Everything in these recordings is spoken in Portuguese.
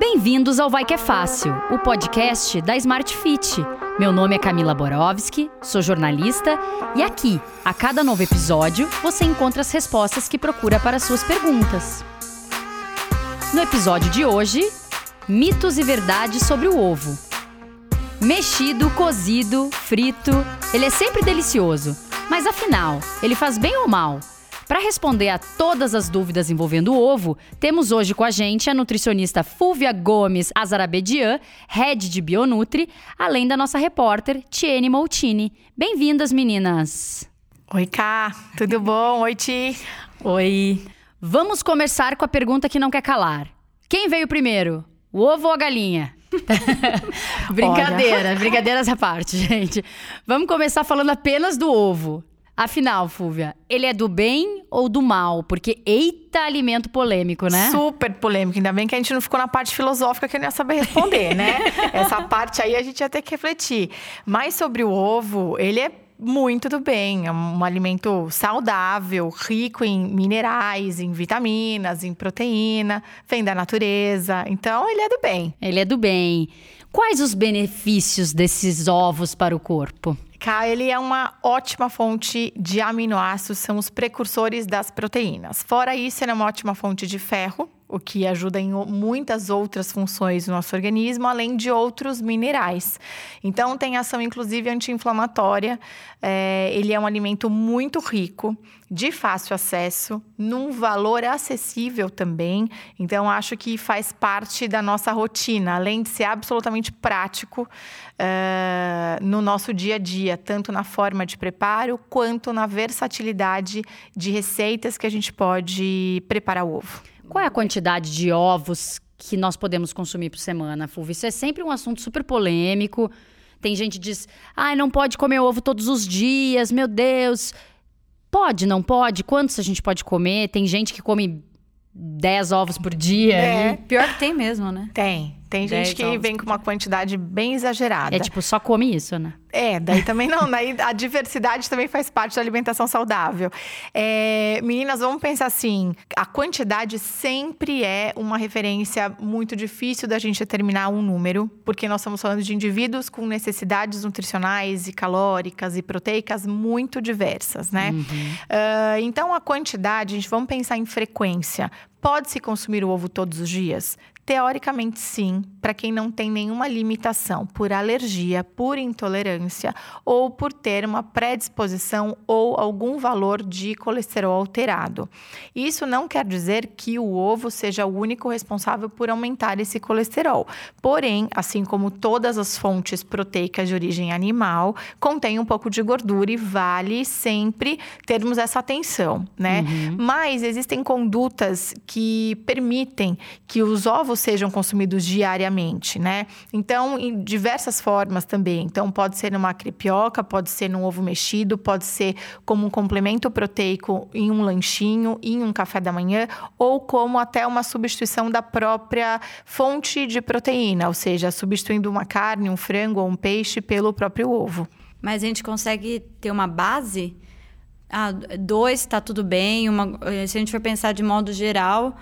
Bem-vindos ao Vai Que é Fácil, o podcast da Smart Fit. Meu nome é Camila Borowski, sou jornalista e aqui, a cada novo episódio, você encontra as respostas que procura para suas perguntas. No episódio de hoje, mitos e verdades sobre o ovo. Mexido, cozido, frito, ele é sempre delicioso. Mas afinal, ele faz bem ou mal? Para responder a todas as dúvidas envolvendo o ovo, temos hoje com a gente a nutricionista Fúvia Gomes Azarabedian, head de Bionutri, além da nossa repórter Tiene Moutini. Bem-vindas, meninas! Oi, Cá, tudo bom? Oi, Ti. Oi. Vamos começar com a pergunta que não quer calar. Quem veio primeiro, o ovo ou a galinha? Brincadeira, brincadeiras à parte, gente. Vamos começar falando apenas do ovo. Afinal, Fúvia, ele é do bem ou do mal? Porque eita alimento polêmico, né? Super polêmico. Ainda bem que a gente não ficou na parte filosófica que eu não ia saber responder, né? Essa parte aí a gente ia ter que refletir. Mas sobre o ovo, ele é muito do bem. É um alimento saudável, rico em minerais, em vitaminas, em proteína, vem da natureza. Então, ele é do bem. Ele é do bem. Quais os benefícios desses ovos para o corpo? Cá, ele é uma ótima fonte de aminoácidos, são os precursores das proteínas. Fora isso, ele é uma ótima fonte de ferro, o que ajuda em muitas outras funções do nosso organismo, além de outros minerais. Então, tem ação inclusive anti-inflamatória. É, ele é um alimento muito rico, de fácil acesso, num valor acessível também. Então, acho que faz parte da nossa rotina, além de ser absolutamente prático é, no nosso dia a dia, tanto na forma de preparo quanto na versatilidade de receitas que a gente pode preparar o ovo. Qual é a quantidade de ovos que nós podemos consumir por semana, Fulvio? Isso é sempre um assunto super polêmico. Tem gente que diz, ah, não pode comer ovo todos os dias, meu Deus. Pode, não pode? Quantos a gente pode comer? Tem gente que come 10 ovos por dia. É. Pior que tem mesmo, né? Tem. Tem gente que vem com uma quantidade bem exagerada. É tipo, só come isso, né? É, daí também não. Daí a diversidade também faz parte da alimentação saudável. É, meninas, vamos pensar assim: a quantidade sempre é uma referência muito difícil da gente determinar um número, porque nós estamos falando de indivíduos com necessidades nutricionais e calóricas e proteicas muito diversas, né? Uhum. Uh, então, a quantidade, a gente vamos pensar em frequência. Pode-se consumir o ovo todos os dias? Teoricamente, sim, para quem não tem nenhuma limitação por alergia, por intolerância ou por ter uma predisposição ou algum valor de colesterol alterado. Isso não quer dizer que o ovo seja o único responsável por aumentar esse colesterol. Porém, assim como todas as fontes proteicas de origem animal, contém um pouco de gordura e vale sempre termos essa atenção, né? Uhum. Mas existem condutas que permitem que os ovos sejam consumidos diariamente, né? Então, em diversas formas também. Então, pode ser numa crepioca, pode ser num ovo mexido, pode ser como um complemento proteico em um lanchinho, em um café da manhã, ou como até uma substituição da própria fonte de proteína, ou seja, substituindo uma carne, um frango ou um peixe pelo próprio ovo. Mas a gente consegue ter uma base? Ah, dois está tudo bem. Uma, se a gente for pensar de modo geral,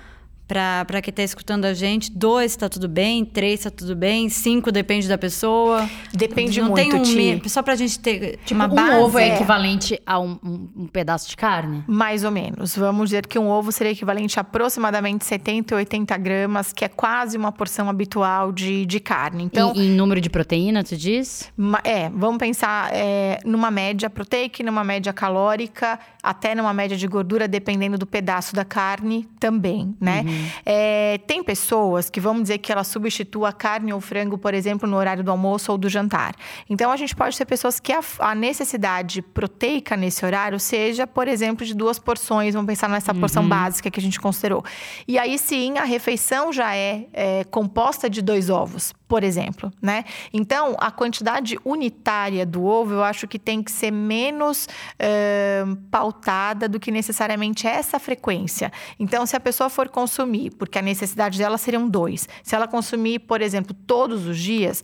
para quem está escutando a gente, dois está tudo bem, três está tudo bem, cinco depende da pessoa. Depende não muito, tem um, Só para a gente ter tipo, uma um base. Um ovo é equivalente a um, um, um, pedaço de carne? Mais ou menos. Vamos dizer que um ovo seria equivalente a aproximadamente 70 ou 80 gramas, que é quase uma porção habitual de, de carne. Então, e, em número de proteína, tu diz? É, vamos pensar é, numa média proteica, numa média calórica, até numa média de gordura, dependendo do pedaço da carne também, né? Uhum. É, tem pessoas que vão dizer que ela substitua a carne ou frango, por exemplo, no horário do almoço ou do jantar. Então, a gente pode ter pessoas que a, a necessidade proteica nesse horário seja, por exemplo, de duas porções. Vamos pensar nessa uhum. porção básica que a gente considerou. E aí sim, a refeição já é, é composta de dois ovos, por exemplo, né? Então, a quantidade unitária do ovo, eu acho que tem que ser menos uh, pautada do que necessariamente essa frequência. Então, se a pessoa for consumir porque a necessidade dela seriam dois. Se ela consumir, por exemplo, todos os dias,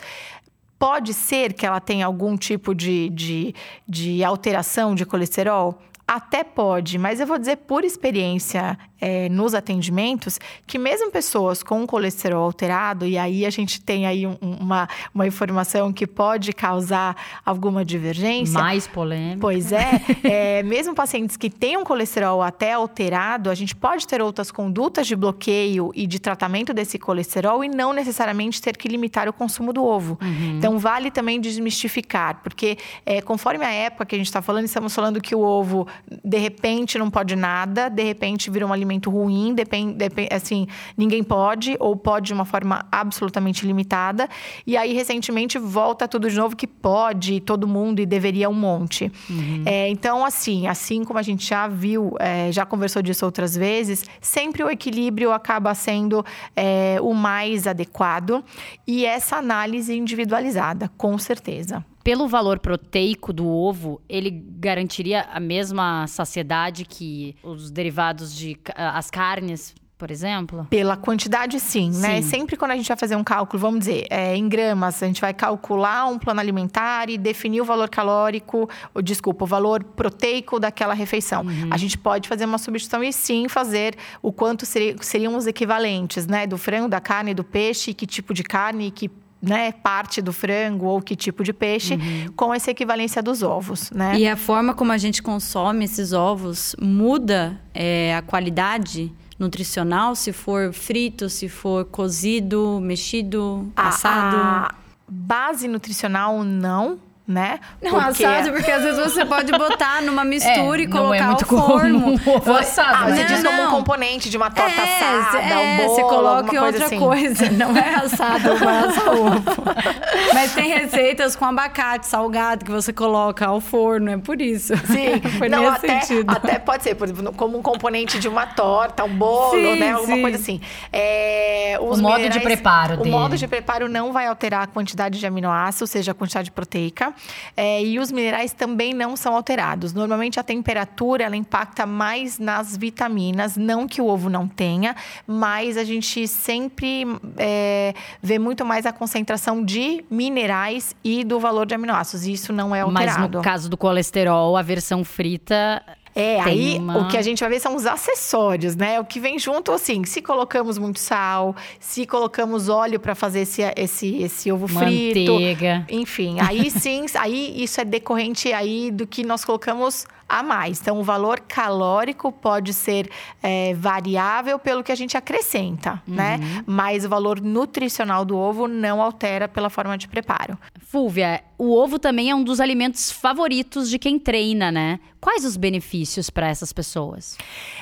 pode ser que ela tenha algum tipo de, de, de alteração de colesterol? Até pode, mas eu vou dizer por experiência é, nos atendimentos que mesmo pessoas com colesterol alterado, e aí a gente tem aí um, uma, uma informação que pode causar alguma divergência. Mais polêmica. Pois é, é, mesmo pacientes que têm um colesterol até alterado, a gente pode ter outras condutas de bloqueio e de tratamento desse colesterol e não necessariamente ter que limitar o consumo do ovo. Uhum. Então, vale também desmistificar, porque é, conforme a época que a gente está falando, estamos falando que o ovo, de repente, não pode nada, de repente vira um alimento ruim, depende, depende, assim, ninguém pode, ou pode de uma forma absolutamente limitada. E aí, recentemente, volta tudo de novo que pode, todo mundo e deveria um monte. Uhum. É, então, assim, assim como a gente já viu, é, já conversou disso outras vezes, sempre o equilíbrio acaba sendo é, o mais adequado e essa análise individualizada, com certeza pelo valor proteico do ovo, ele garantiria a mesma saciedade que os derivados de as carnes por exemplo? Pela quantidade, sim, né? sim, né? Sempre quando a gente vai fazer um cálculo, vamos dizer, é, em gramas, a gente vai calcular um plano alimentar e definir o valor calórico, ou desculpa, o valor proteico daquela refeição. Uhum. A gente pode fazer uma substituição e sim fazer o quanto seria, seriam os equivalentes, né? Do frango, da carne, do peixe, que tipo de carne, que né, parte do frango ou que tipo de peixe, uhum. com essa equivalência dos ovos, né? E a forma como a gente consome esses ovos muda é, a qualidade nutricional, se for frito, se for cozido, mexido, a, assado? A base nutricional não, né? Não, porque... assado, porque às vezes você pode botar numa mistura é, e colocar não é muito ao forno. Ovo assado. Ah, você não, diz como um componente de uma torta é, assada, é, um bolo, você coloca outra assim. coisa. Não é assado, mas ovo. Mas tem receitas com abacate salgado que você coloca ao forno, é por isso. Sim, Foi não, até, sentido. até pode ser, por exemplo, como um componente de uma torta, um bolo, sim, né? Alguma sim. coisa assim. É, o modo de preparo O dele. modo de preparo não vai alterar a quantidade de aminoácidos, ou seja, a quantidade proteica. É, e os minerais também não são alterados. Normalmente a temperatura ela impacta mais nas vitaminas, não que o ovo não tenha, mas a gente sempre é, vê muito mais a concentração de minerais e do valor de aminoácidos. E isso não é alterado. Mas no caso do colesterol, a versão frita é, Tem aí uma... o que a gente vai ver são os acessórios, né? O que vem junto, assim, se colocamos muito sal, se colocamos óleo para fazer esse, esse, esse ovo frito. Manteiga. Enfim, aí sim, aí isso é decorrente aí do que nós colocamos a mais. Então, o valor calórico pode ser é, variável pelo que a gente acrescenta, né? uhum. né? Mas o valor nutricional do ovo não altera pela forma de preparo. Fúvia, o ovo também é um dos alimentos favoritos de quem treina, né? Quais os benefícios para essas pessoas?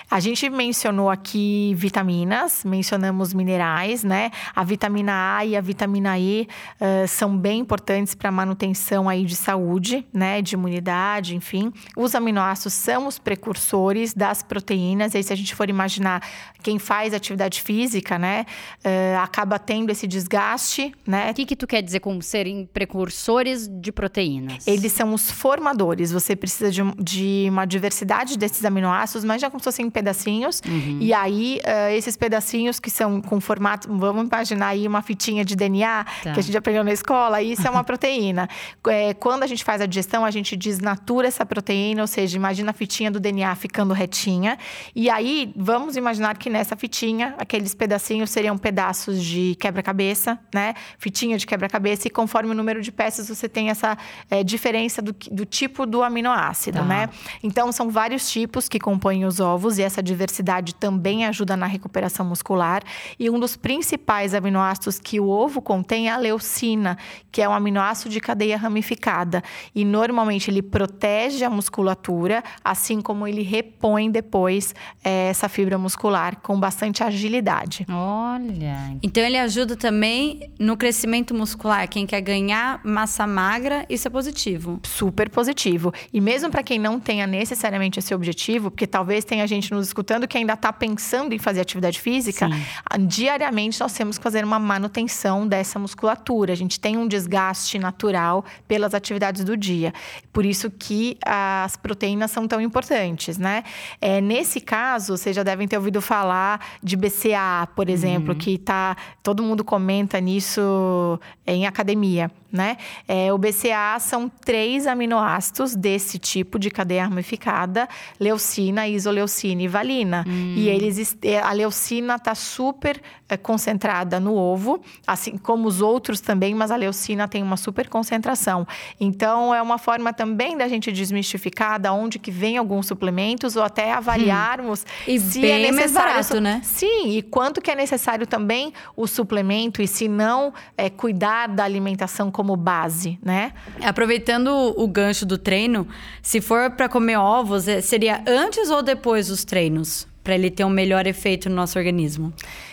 A gente mencionou aqui vitaminas, mencionamos minerais, né? A vitamina A e a vitamina E uh, são bem importantes para a manutenção aí de saúde, né? De imunidade, enfim. Os aminoácidos são os precursores das proteínas. E aí, se a gente for imaginar quem faz atividade física, né? Uh, acaba tendo esse desgaste, né? O que, que tu quer dizer com serem precursores de proteínas? Eles são os formadores. Você precisa de, de uma diversidade desses aminoácidos, mas já como se fossem pedacinhos. Uhum. E aí, uh, esses pedacinhos que são com formato, vamos imaginar aí uma fitinha de DNA tá. que a gente aprendeu na escola, isso é uma proteína. É, quando a gente faz a digestão, a gente desnatura essa proteína, ou seja, imagina a fitinha do DNA ficando retinha. E aí, vamos imaginar que nessa fitinha, aqueles pedacinhos seriam pedaços de quebra-cabeça, né? Fitinha de quebra-cabeça, e conforme o número de peças, você tem essa é, diferença do, do, tipo do aminoácido, tá. né? Então, são vários tipos que compõem os ovos, e essa diversidade também ajuda na recuperação muscular. E um dos principais aminoácidos que o ovo contém é a leucina, que é um aminoácido de cadeia ramificada. E normalmente ele protege a musculatura, assim como ele repõe depois é, essa fibra muscular com bastante agilidade. Olha. Então ele ajuda também no crescimento muscular. Quem quer ganhar massa magra, isso é positivo. Super positivo. E mesmo para quem não tenha necessariamente esse objetivo, porque talvez tenha gente nos escutando que ainda está pensando em fazer atividade física, Sim. diariamente nós temos que fazer uma manutenção dessa musculatura. A gente tem um desgaste natural pelas atividades do dia. Por isso que as proteínas são tão importantes, né? É, nesse caso, vocês já devem ter ouvido falar de BCA, por exemplo, uhum. que tá todo mundo comenta nisso em academia né? É, o BCA são três aminoácidos desse tipo de cadeia ramificada leucina, isoleucina e valina. Hum. E eles é, a leucina está super é, concentrada no ovo, assim como os outros também, mas a leucina tem uma super concentração. Então é uma forma também da gente desmistificar da onde que vem alguns suplementos ou até avaliarmos hum. e se é é necessário barato, né? Sim, e quanto que é necessário também o suplemento e se não é, cuidar da alimentação como base, né? Aproveitando o gancho do treino, se for para comer ovos, é, seria antes ou depois dos treinos? Para ele ter um melhor efeito no nosso organismo?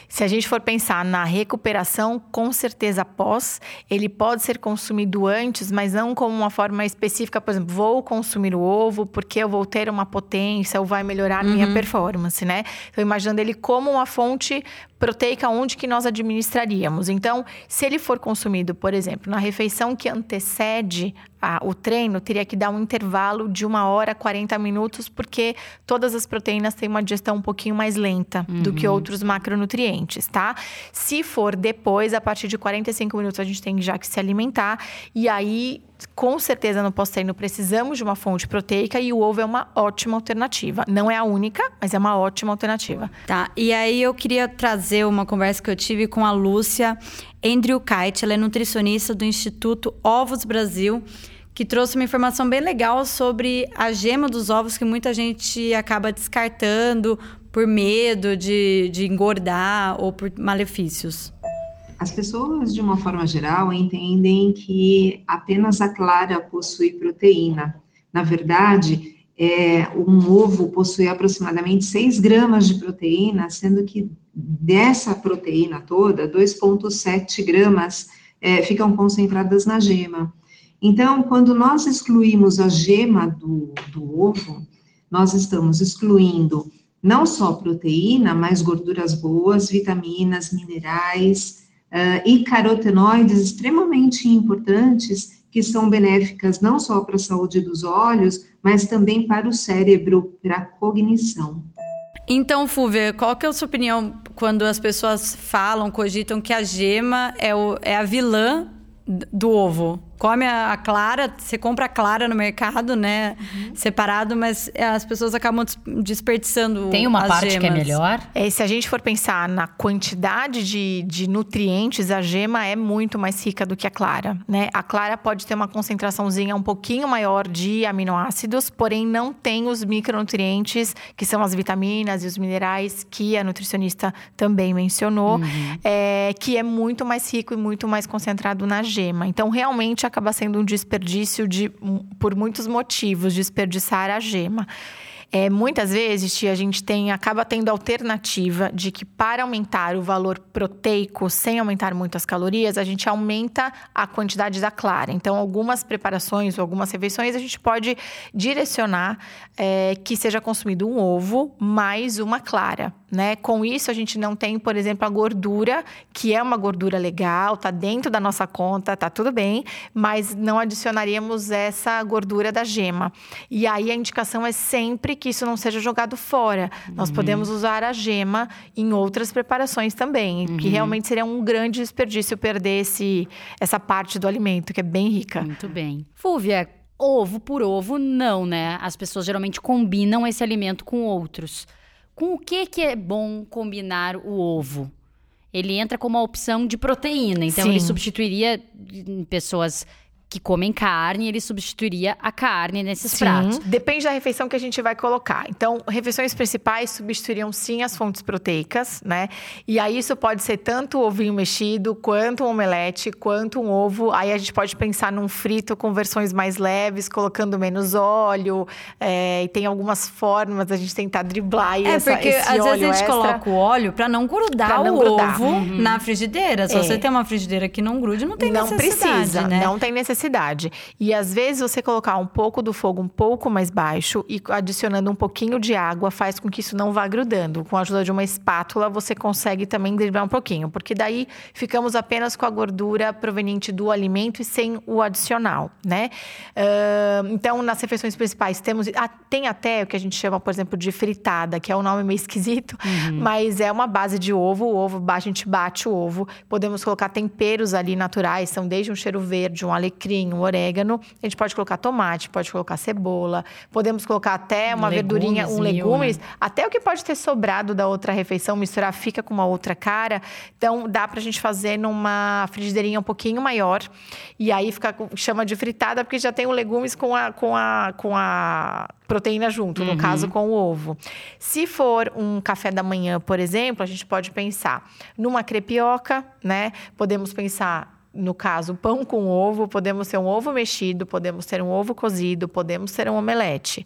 Se a gente for pensar na recuperação, com certeza após, ele pode ser consumido antes, mas não como uma forma específica, por exemplo, vou consumir o ovo porque eu vou ter uma potência ou vai melhorar uhum. minha performance, né? Então, imaginando ele como uma fonte proteica onde que nós administraríamos. Então, se ele for consumido, por exemplo, na refeição que antecede a, o treino, teria que dar um intervalo de uma hora, 40 minutos, porque todas as proteínas têm uma digestão um pouquinho mais lenta uhum. do que uhum. outros macronutrientes, tá? Se for depois, a partir de 45 minutos, a gente tem já que se alimentar. E aí, com certeza no pós-treino precisamos de uma fonte proteica e o ovo é uma ótima alternativa. Não é a única, mas é uma ótima alternativa. Tá. E aí eu queria trazer uma conversa que eu tive com a Lúcia Andrew Kite, ela é nutricionista do Instituto Ovos Brasil, que trouxe uma informação bem legal sobre a gema dos ovos que muita gente acaba descartando por medo de, de engordar ou por malefícios. As pessoas, de uma forma geral, entendem que apenas a clara possui proteína. Na verdade, é, um ovo possui aproximadamente 6 gramas de proteína, sendo que dessa proteína toda, 2,7 gramas é, ficam concentradas na gema. Então, quando nós excluímos a gema do, do ovo, nós estamos excluindo não só proteína, mas gorduras boas, vitaminas, minerais, uh, e carotenoides extremamente importantes que são benéficas não só para a saúde dos olhos, mas também para o cérebro, para a cognição. Então, Fúvia, qual que é a sua opinião quando as pessoas falam, cogitam que a gema é, o, é a vilã do ovo? Come a, clara, você compra a clara no mercado, né? Uhum. Separado, mas as pessoas acabam desperdiçando. Tem uma parte gemas. que é melhor? É, se a gente for pensar na quantidade de, de nutrientes, a gema é muito mais rica do que a clara, né? A clara pode ter uma concentraçãozinha um pouquinho maior de aminoácidos, porém não tem os micronutrientes, que são as vitaminas e os minerais que a nutricionista também mencionou, uhum. é, que é muito mais rico e muito mais concentrado na gema. Então, realmente, acaba sendo um desperdício de, por muitos motivos, desperdiçar a gema. É, muitas vezes, a gente tem, acaba tendo alternativa de que para aumentar o valor proteico sem aumentar muito as calorias, a gente aumenta a quantidade da clara. Então, algumas preparações ou algumas refeições a gente pode direcionar é, que seja consumido um ovo mais uma clara né? Com isso a gente não tem, por exemplo, a gordura, que é uma gordura legal, tá dentro da nossa conta, tá tudo bem, mas não adicionaríamos essa gordura da gema. E aí a indicação é sempre que isso não seja jogado fora. Uhum. Nós podemos usar a gema em outras preparações também, uhum. que realmente seria um grande desperdício perder esse, essa parte do alimento, que é bem rica. Muito bem. Fúvia, ovo por ovo, não, né? As pessoas geralmente combinam esse alimento com outros. Com o que, que é bom combinar o ovo? Ele entra como uma opção de proteína, então Sim. ele substituiria em pessoas que comem carne, ele substituiria a carne nesses sim. pratos. Depende da refeição que a gente vai colocar. Então, refeições principais substituiriam sim as fontes proteicas, né? E aí isso pode ser tanto o ovinho mexido, quanto um omelete, quanto um ovo. Aí a gente pode pensar num frito com versões mais leves, colocando menos óleo. É, e tem algumas formas da gente tentar driblar é, essa, porque às vezes a gente extra. coloca o óleo para não grudar pra não o grudar. ovo uhum. na frigideira. Se é. você tem uma frigideira que não grude, não tem não necessidade, Não precisa, né? não tem necessidade necessidade. E às vezes você colocar um pouco do fogo um pouco mais baixo e adicionando um pouquinho de água faz com que isso não vá grudando. Com a ajuda de uma espátula você consegue também driblar um pouquinho, porque daí ficamos apenas com a gordura proveniente do alimento e sem o adicional, né? Uh, então nas refeições principais temos ah, tem até o que a gente chama, por exemplo, de fritada, que é um nome meio esquisito, uhum. mas é uma base de ovo. O ovo a gente bate o ovo. Podemos colocar temperos ali naturais, são desde um cheiro verde, um alecrim coentrinho, um orégano. A gente pode colocar tomate, pode colocar cebola, podemos colocar até uma verdurinha, um legumes, né? até o que pode ter sobrado da outra refeição, misturar fica com uma outra cara. Então dá pra gente fazer numa frigideirinha um pouquinho maior. E aí fica chama de fritada porque já tem o legumes com a com a com a proteína junto, no uhum. caso com o ovo. Se for um café da manhã, por exemplo, a gente pode pensar numa crepioca, né? Podemos pensar no caso, pão com ovo, podemos ter um ovo mexido, podemos ter um ovo cozido, podemos ter um omelete.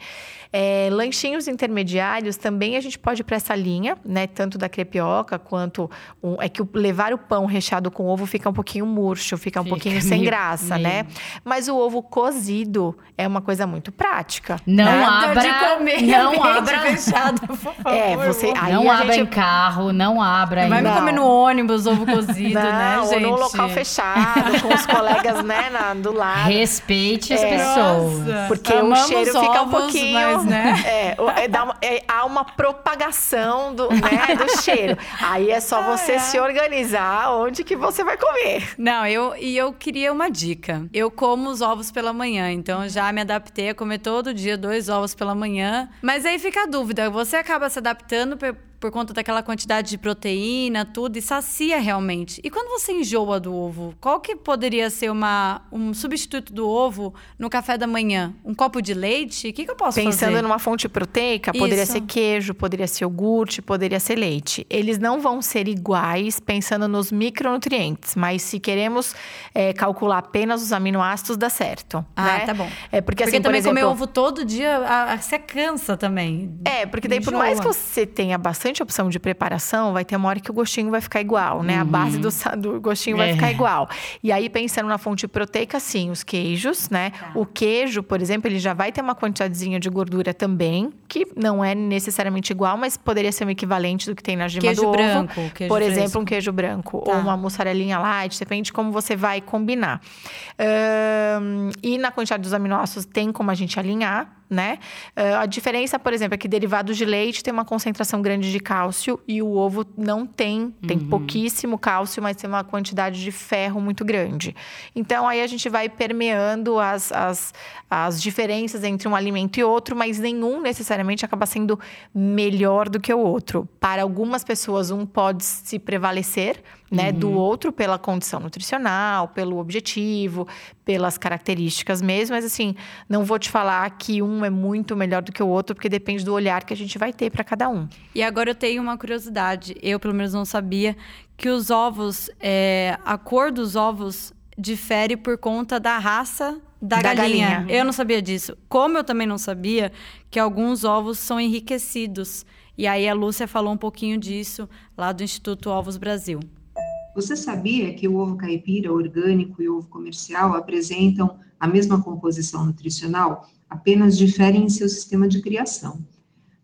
É, lanchinhos intermediários também a gente pode ir para essa linha, né? Tanto da crepioca quanto. Um, é que o, levar o pão recheado com ovo fica um pouquinho murcho, fica um fica pouquinho sem meio, graça, meio. né? Mas o ovo cozido é uma coisa muito prática. Não Nada abra. De comer não abra. Fechado, por favor. É, você. Aí não abra gente... em carro, não abra. Vai me comer no ônibus ovo cozido, não, né, gente? Ou num local fechado, com os colegas, né, na, do lado. Respeite as é, pessoas. Nossa. Porque Amamos o cheiro fica um pouquinho. Né? É, é, dá uma, é, há uma propagação do, né, do cheiro. Aí é só você se organizar onde que você vai comer. Não, eu e eu queria uma dica. Eu como os ovos pela manhã, então já me adaptei a comer todo dia dois ovos pela manhã. Mas aí fica a dúvida, você acaba se adaptando por conta daquela quantidade de proteína, tudo, e sacia realmente. E quando você enjoa do ovo, qual que poderia ser uma, um substituto do ovo no café da manhã? Um copo de leite? O que, que eu posso Pensando fazer? Pensando numa fonte proteica, poderia Isso. ser queijo, poderia ser iogurte, poderia ser leite. Eles não vão ser iguais pensando nos micronutrientes, mas se queremos é, calcular apenas os aminoácidos, dá certo. Ah, né? tá bom. É porque, porque assim, também por exemplo, comer ovo todo dia, a, a, você cansa também. É, porque daí, Enjoa. por mais que você tenha bastante bastante opção de preparação, vai ter uma hora que o gostinho vai ficar igual, né? Uhum. A base do, do gostinho é. vai ficar igual. E aí, pensando na fonte proteica, sim, os queijos, né? Tá. O queijo, por exemplo, ele já vai ter uma quantidadezinha de gordura também, que não é necessariamente igual, mas poderia ser um equivalente do que tem na gema queijo do ovo. Branco, queijo por fresco. exemplo, um queijo branco tá. ou uma mussarelinha light, depende de como você vai combinar. Um, e na quantidade dos aminoácidos tem como a gente alinhar, né? Uh, a diferença, por exemplo, é que derivados de leite tem uma concentração grande de cálcio e o ovo não tem, tem uhum. pouquíssimo cálcio, mas tem uma quantidade de ferro muito grande. Então aí a gente vai permeando as, as, as diferenças entre um alimento e outro, mas nenhum necessariamente acaba sendo melhor do que o outro. Para algumas pessoas, um pode se prevalecer né, uhum. do outro pela condição nutricional, pelo objetivo, pelas características mesmo, mas assim, não vou te falar que um é muito melhor do que o outro, porque depende do olhar que a gente vai ter para cada um. E agora eu tenho uma curiosidade, eu pelo menos não sabia que os ovos, é, a cor dos ovos difere por conta da raça da, da galinha. galinha. Eu não sabia disso. Como eu também não sabia que alguns ovos são enriquecidos. E aí a Lúcia falou um pouquinho disso lá do Instituto Ovos Brasil. Você sabia que o ovo caipira orgânico e o ovo comercial apresentam a mesma composição nutricional, apenas diferem em seu sistema de criação?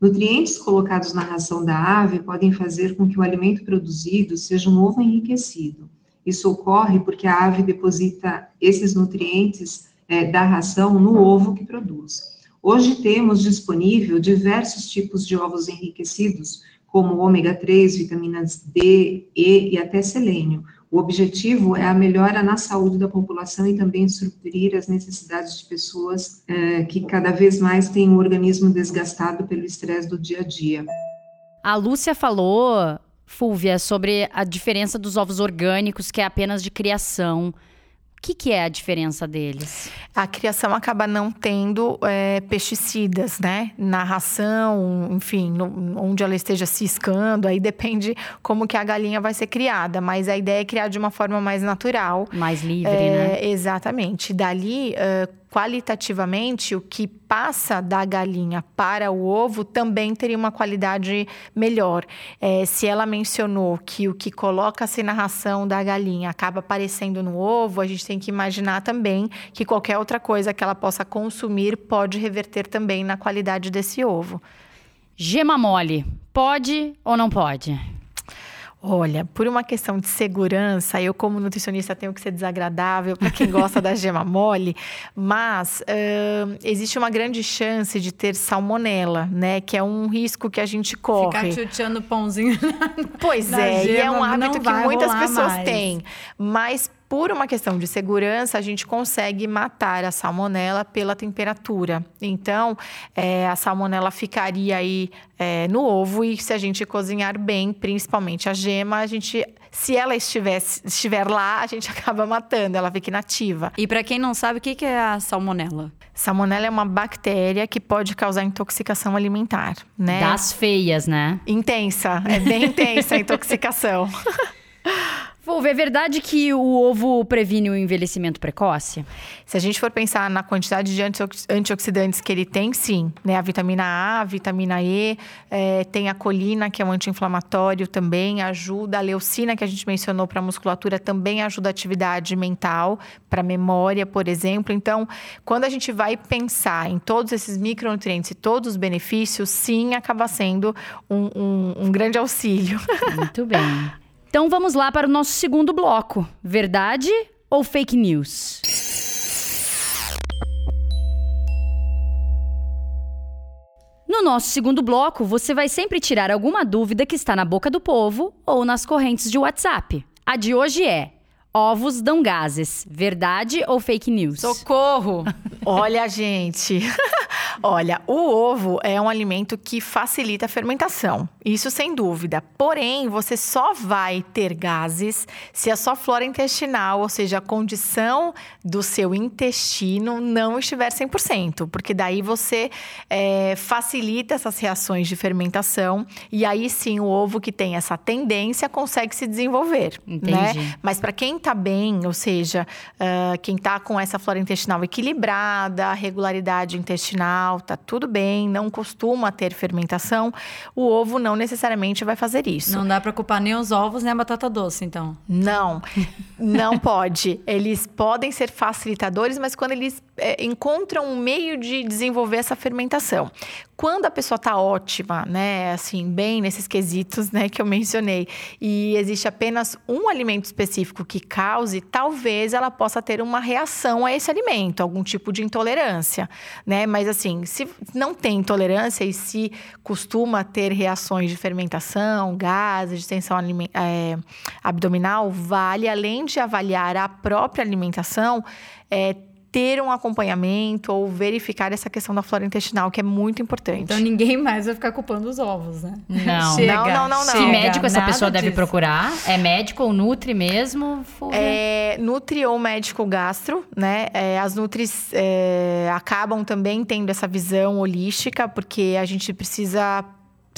Nutrientes colocados na ração da ave podem fazer com que o alimento produzido seja um ovo enriquecido. Isso ocorre porque a ave deposita esses nutrientes é, da ração no ovo que produz. Hoje temos disponível diversos tipos de ovos enriquecidos, como ômega 3, vitaminas D, E e até selênio. O objetivo é a melhora na saúde da população e também suprir as necessidades de pessoas é, que cada vez mais têm o organismo desgastado pelo estresse do dia a dia. A Lúcia falou, Fúvia, sobre a diferença dos ovos orgânicos, que é apenas de criação. O que, que, é a diferença deles? A criação acaba não tendo é, pesticidas, né? Na ração, enfim, no, onde ela esteja ciscando, aí depende como que a galinha vai ser criada. Mas a ideia é criar de uma forma mais natural. Mais livre, é, né? Exatamente. Dali, qualitativamente, o que passa da galinha para o ovo também teria uma qualidade melhor. É, se ela mencionou que o que coloca-se na ração da galinha acaba aparecendo no ovo, a gente tem que imaginar também que qualquer outra coisa que ela possa consumir pode reverter também na qualidade desse ovo. Gema mole, pode ou não pode? Olha, por uma questão de segurança, eu como nutricionista tenho que ser desagradável para quem gosta da gema mole, mas uh, existe uma grande chance de ter salmonela, né? Que é um risco que a gente corre. Ficar chuteando pãozinho. Pois é, e é um hábito que muitas pessoas mais. têm. Mas Por uma questão de segurança, a gente consegue matar a salmonela pela temperatura. Então, é, a salmonela ficaria aí é, no ovo e se a gente cozinhar bem, principalmente a gema, a gente se ela estiver, estiver lá, a gente acaba matando, ela fica inativa. E para quem não sabe, o que é a salmonela? Salmonela é uma bactéria que pode causar intoxicação alimentar, né? Das feias, né? Intensa, é bem intensa a intoxicação. É verdade que o ovo previne o envelhecimento precoce? Se a gente for pensar na quantidade de antioxidantes que ele tem, sim. Né? A vitamina A, a vitamina E, é, tem a colina, que é um anti-inflamatório também, ajuda. A leucina, que a gente mencionou para a musculatura, também ajuda a atividade mental, para memória, por exemplo. Então, quando a gente vai pensar em todos esses micronutrientes e todos os benefícios, sim, acaba sendo um, um, um grande auxílio. Muito bem. Então vamos lá para o nosso segundo bloco: verdade ou fake news? No nosso segundo bloco, você vai sempre tirar alguma dúvida que está na boca do povo ou nas correntes de WhatsApp. A de hoje é: ovos dão gases, verdade ou fake news? Socorro! Olha, gente. Olha, o ovo é um alimento que facilita a fermentação, isso sem dúvida. Porém, você só vai ter gases se a sua flora intestinal, ou seja, a condição do seu intestino, não estiver 100%, porque daí você é, facilita essas reações de fermentação e aí sim o ovo que tem essa tendência consegue se desenvolver. Né? Entendi. Né? Mas para quem está bem, ou seja, uh, quem está com essa flora intestinal equilibrada, regularidade intestinal, tá tudo bem, não costuma ter fermentação, o ovo não necessariamente vai fazer isso. Não dá para culpar nem os ovos nem a batata doce, então. Não, não pode. Eles podem ser facilitadores, mas quando eles é, encontram um meio de desenvolver essa fermentação. Quando a pessoa está ótima, né, assim, bem nesses quesitos, né, que eu mencionei, e existe apenas um alimento específico que cause, talvez ela possa ter uma reação a esse alimento, algum tipo de intolerância, né? Mas assim, se não tem intolerância e se costuma ter reações de fermentação, gases, de tensão é, abdominal, vale além de avaliar a própria alimentação, é, ter um acompanhamento ou verificar essa questão da flora intestinal, que é muito importante. Então ninguém mais vai ficar culpando os ovos, né? Não, Chega, não, não, não, não. Que médico essa pessoa disso. deve procurar? É médico ou nutri mesmo? É nutri ou médico gastro, né? É, as nutris é, acabam também tendo essa visão holística, porque a gente precisa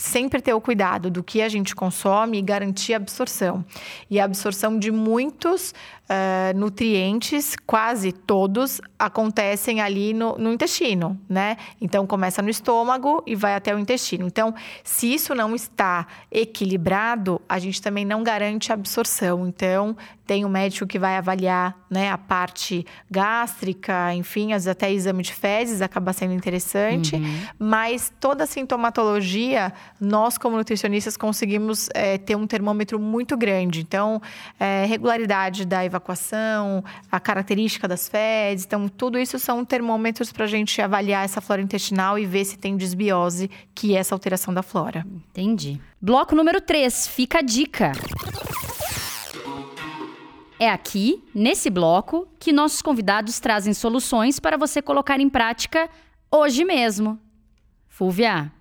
sempre ter o cuidado do que a gente consome e garantir a absorção. E a absorção de muitos uh, nutrientes, quase todos, acontecem ali no, no, intestino, né? Então começa no estômago e vai até o intestino. Então, se isso não está equilibrado, a gente também não garante a absorção. Então, tem o um médico que vai avaliar né, a parte gástrica, enfim, às vezes até exame de fezes acaba sendo interessante, uhum. mas toda a sintomatologia, nós como nutricionistas conseguimos é, ter um termômetro muito grande. Então, é, regularidade da evacuação evacuação, a característica das fezes. Então, tudo isso são termômetros para a gente avaliar essa flora intestinal e ver se tem desbiose, que é essa alteração da flora. Entendi. Bloco número 3, fica a dica. É aqui, nesse bloco, que nossos convidados trazem soluções para você colocar em prática hoje mesmo. Fúvia,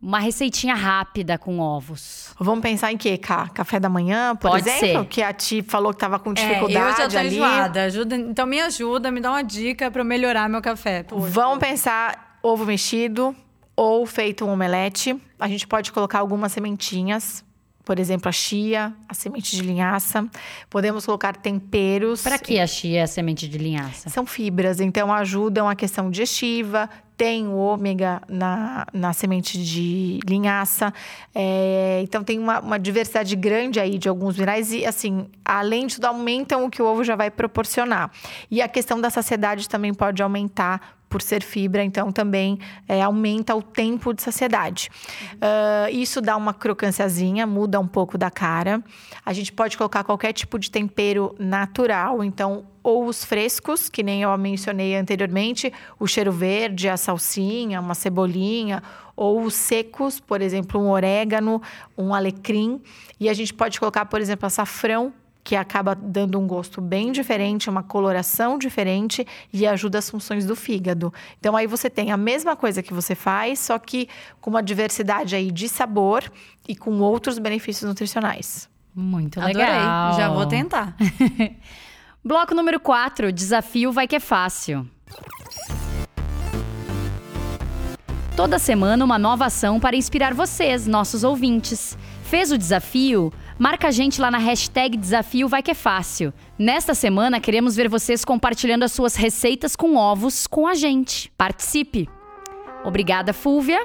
uma receitinha rápida com ovos. Vamos pensar em quê, Cá? Café da manhã, por Pode exemplo? Ser. Que a Ti falou que estava com dificuldade é, eu já tô ali. Enjoada. Ajuda, então me ajuda, me dá uma dica para eu melhorar meu café. Vamos pensar ovo mexido ou feito um omelete. A gente pode colocar algumas sementinhas por exemplo, a chia, a semente de linhaça. Podemos colocar temperos. Para que a chia e a semente de linhaça? São fibras, então ajudam a questão digestiva. Tem o ômega na, na semente de linhaça. É, então, tem uma, uma, diversidade grande aí de alguns minerais. E, assim, além de tudo, aumentam o que o ovo já vai proporcionar. E a questão da saciedade também pode aumentar por ser fibra, então também é, aumenta o tempo de saciedade. Uh, isso dá uma crocânciazinha, muda um pouco da cara. A gente pode colocar qualquer tipo de tempero natural, então ou os frescos, que nem eu mencionei anteriormente, o cheiro verde, a salsinha, uma cebolinha, ou os secos, por exemplo, um orégano, um alecrim. E a gente pode colocar, por exemplo, açafrão que acaba dando um gosto bem diferente, uma coloração diferente e ajuda as funções do fígado. Então aí você tem a mesma coisa que você faz, só que com uma diversidade aí de sabor e com outros benefícios nutricionais. Muito Adorei. legal. Já vou tentar. Bloco número 4, desafio vai que é fácil. Toda semana uma nova ação para inspirar vocês, nossos ouvintes. Fez o desafio? Marca a gente lá na hashtag Desafio Vai Que É Fácil. Nesta semana queremos ver vocês compartilhando as suas receitas com ovos com a gente. Participe! Obrigada, Fúvia.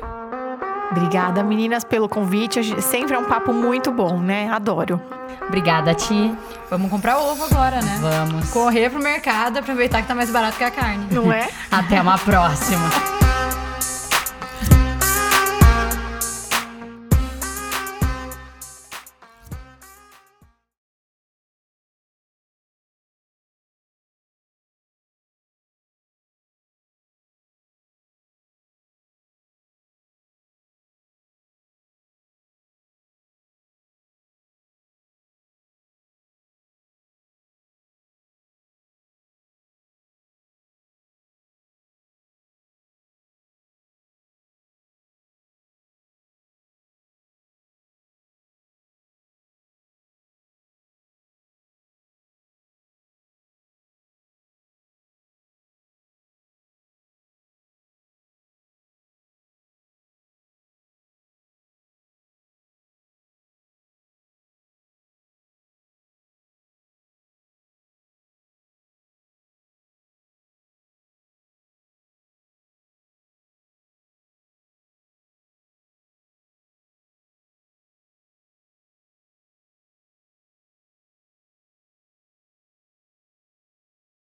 Obrigada, meninas, pelo convite. Sempre é um papo muito bom, né? Adoro. Obrigada, Ti. Vamos comprar ovo agora, né? Vamos. Correr pro mercado, aproveitar que tá mais barato que a carne. Não é? Até uma próxima.